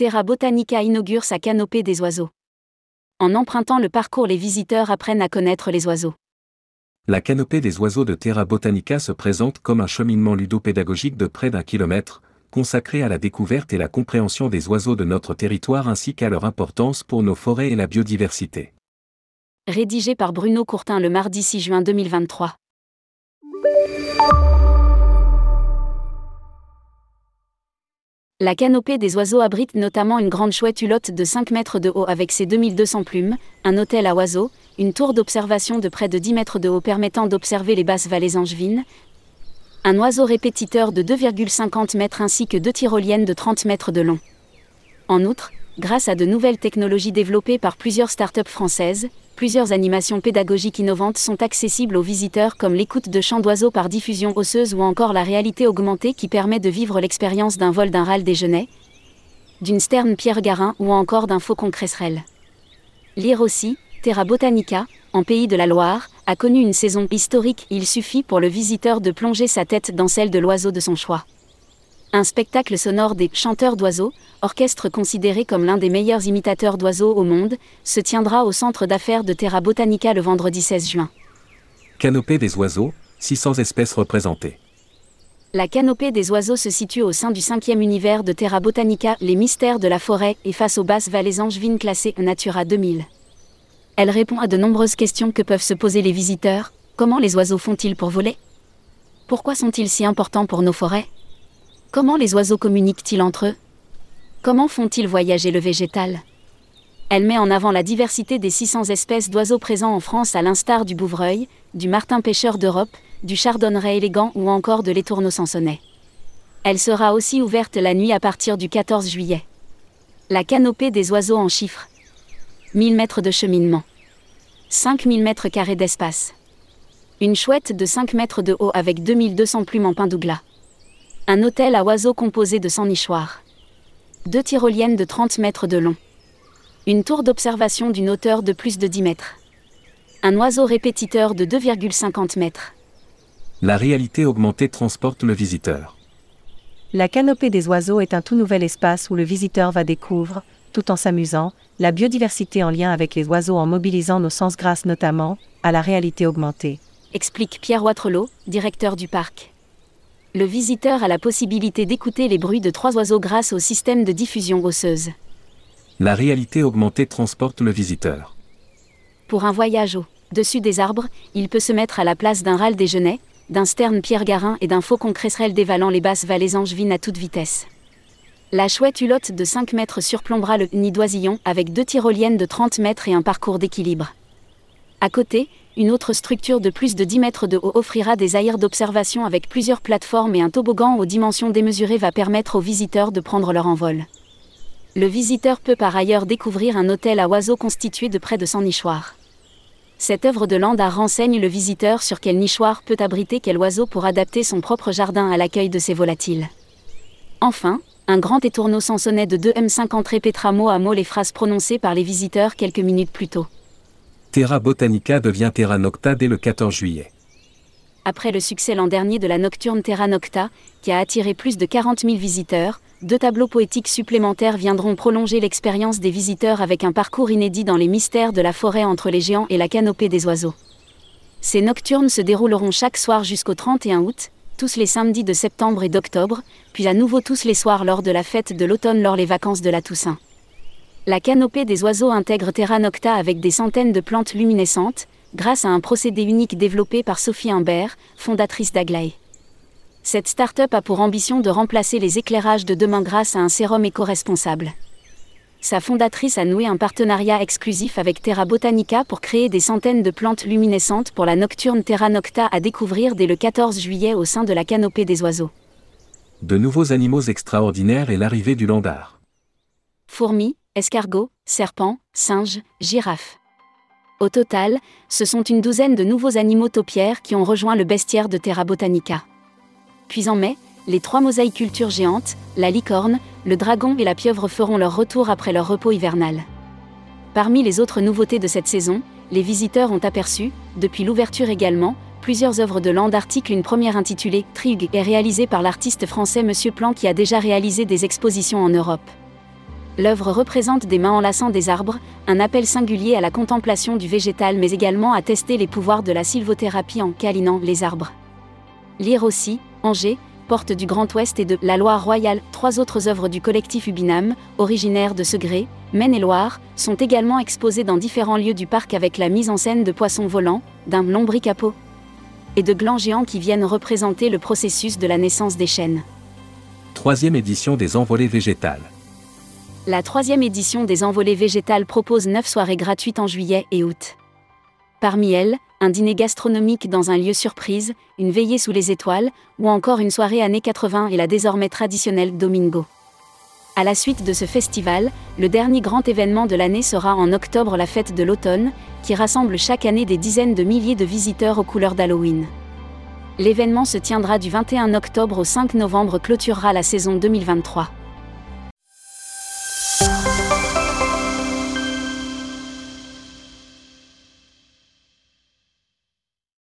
Terra Botanica inaugure sa canopée des oiseaux. En empruntant le parcours, les visiteurs apprennent à connaître les oiseaux. La canopée des oiseaux de Terra Botanica se présente comme un cheminement ludopédagogique de près d'un kilomètre, consacré à la découverte et la compréhension des oiseaux de notre territoire ainsi qu'à leur importance pour nos forêts et la biodiversité. Rédigé par Bruno Courtin le mardi 6 juin 2023. La canopée des oiseaux abrite notamment une grande chouette hulotte de 5 mètres de haut avec ses 2200 plumes, un hôtel à oiseaux, une tour d'observation de près de 10 mètres de haut permettant d'observer les basses vallées angevines, un oiseau répétiteur de 2,50 mètres ainsi que deux tyroliennes de 30 mètres de long. En outre, grâce à de nouvelles technologies développées par plusieurs startups françaises, plusieurs animations pédagogiques innovantes sont accessibles aux visiteurs comme l'écoute de chants d'oiseaux par diffusion osseuse ou encore la réalité augmentée qui permet de vivre l'expérience d'un vol d'un râle déjeuner, d'une sterne Pierre Garin ou encore d'un faucon cresserelle. Lire aussi, Terra Botanica, en pays de la Loire, a connu une saison historique, il suffit pour le visiteur de plonger sa tête dans celle de l'oiseau de son choix. Un spectacle sonore des chanteurs d'oiseaux, orchestre considéré comme l'un des meilleurs imitateurs d'oiseaux au monde, se tiendra au centre d'affaires de Terra Botanica le vendredi 16 juin. Canopée des oiseaux, 600 espèces représentées. La canopée des oiseaux se situe au sein du cinquième univers de Terra Botanica, les mystères de la forêt, et face aux basses vallées angevines classées Natura 2000. Elle répond à de nombreuses questions que peuvent se poser les visiteurs. Comment les oiseaux font-ils pour voler? Pourquoi sont-ils si importants pour nos forêts? Comment les oiseaux communiquent-ils entre eux? Comment font-ils voyager le végétal? Elle met en avant la diversité des 600 espèces d'oiseaux présents en France à l'instar du bouvreuil, du martin pêcheur d'Europe, du chardonneret élégant ou encore de l'étourneau sansonnet. Elle sera aussi ouverte la nuit à partir du 14 juillet. La canopée des oiseaux en chiffres. 1000 mètres de cheminement. 5000 mètres carrés d'espace. Une chouette de 5 mètres de haut avec 2200 plumes en pin douglas. Un hôtel à oiseaux composé de 100 nichoirs. Deux tyroliennes de 30 mètres de long. Une tour d'observation d'une hauteur de plus de 10 mètres. Un oiseau répétiteur de 2,50 mètres. La réalité augmentée transporte le visiteur. La canopée des oiseaux est un tout nouvel espace où le visiteur va découvrir, tout en s'amusant, la biodiversité en lien avec les oiseaux en mobilisant nos sens grâce notamment à la réalité augmentée. Explique Pierre Watrelot, directeur du parc. Le visiteur a la possibilité d'écouter les bruits de trois oiseaux grâce au système de diffusion osseuse. La réalité augmentée transporte le visiteur. Pour un voyage au-dessus des arbres, il peut se mettre à la place d'un râle déjeuner, d'un sterne Pierre Garin et d'un faucon cresserelle dévalant les basses vallées angevines à toute vitesse. La chouette hulotte de 5 mètres surplombera le nid d'oisillon avec deux tyroliennes de 30 mètres et un parcours d'équilibre. À côté, une autre structure de plus de 10 mètres de haut offrira des aires d'observation avec plusieurs plateformes et un toboggan aux dimensions démesurées va permettre aux visiteurs de prendre leur envol. Le visiteur peut par ailleurs découvrir un hôtel à oiseaux constitué de près de 100 nichoirs. Cette œuvre de land renseigne le visiteur sur quel nichoir peut abriter quel oiseau pour adapter son propre jardin à l'accueil de ces volatiles. Enfin, un grand étourneau sansonnais de 2 M50 répétera mot à mot les phrases prononcées par les visiteurs quelques minutes plus tôt. Terra Botanica devient Terra Nocta dès le 14 juillet. Après le succès l'an dernier de la nocturne Terra Nocta, qui a attiré plus de 40 000 visiteurs, deux tableaux poétiques supplémentaires viendront prolonger l'expérience des visiteurs avec un parcours inédit dans les mystères de la forêt entre les géants et la canopée des oiseaux. Ces nocturnes se dérouleront chaque soir jusqu'au 31 août, tous les samedis de septembre et d'octobre, puis à nouveau tous les soirs lors de la fête de l'automne lors les vacances de la Toussaint. La canopée des oiseaux intègre Terra Nocta avec des centaines de plantes luminescentes, grâce à un procédé unique développé par Sophie Imbert, fondatrice d'Aglaé. Cette start-up a pour ambition de remplacer les éclairages de demain grâce à un sérum éco-responsable sa fondatrice a noué un partenariat exclusif avec Terra Botanica pour créer des centaines de plantes luminescentes pour la nocturne Terra Nocta à découvrir dès le 14 juillet au sein de la canopée des oiseaux. De nouveaux animaux extraordinaires et l'arrivée du landard. Fourmis, escargots, serpents, singes, girafes. Au total, ce sont une douzaine de nouveaux animaux taupières qui ont rejoint le bestiaire de Terra Botanica. Puis en mai, les trois mosaïcultures géantes, la licorne, le dragon et la pieuvre feront leur retour après leur repos hivernal. Parmi les autres nouveautés de cette saison, les visiteurs ont aperçu, depuis l'ouverture également, plusieurs œuvres de land article une première intitulée Trig est réalisée par l'artiste français Monsieur Plan qui a déjà réalisé des expositions en Europe. L'œuvre représente des mains enlaçant des arbres, un appel singulier à la contemplation du végétal mais également à tester les pouvoirs de la sylvothérapie en câlinant les arbres. Lire aussi, Angers, porte du Grand Ouest et de La Loire Royale, trois autres œuvres du collectif Ubinam, originaires de Segré, Maine-et-Loire, sont également exposées dans différents lieux du parc avec la mise en scène de poissons volants, d'un lombricapot et de glands géants qui viennent représenter le processus de la naissance des chênes. Troisième édition des envolées végétales. La troisième édition des envolées végétales propose neuf soirées gratuites en juillet et août. Parmi elles, un dîner gastronomique dans un lieu surprise, une veillée sous les étoiles, ou encore une soirée années 80 et la désormais traditionnelle Domingo. À la suite de ce festival, le dernier grand événement de l'année sera en octobre la fête de l'automne, qui rassemble chaque année des dizaines de milliers de visiteurs aux couleurs d'Halloween. L'événement se tiendra du 21 octobre au 5 novembre clôturera la saison 2023.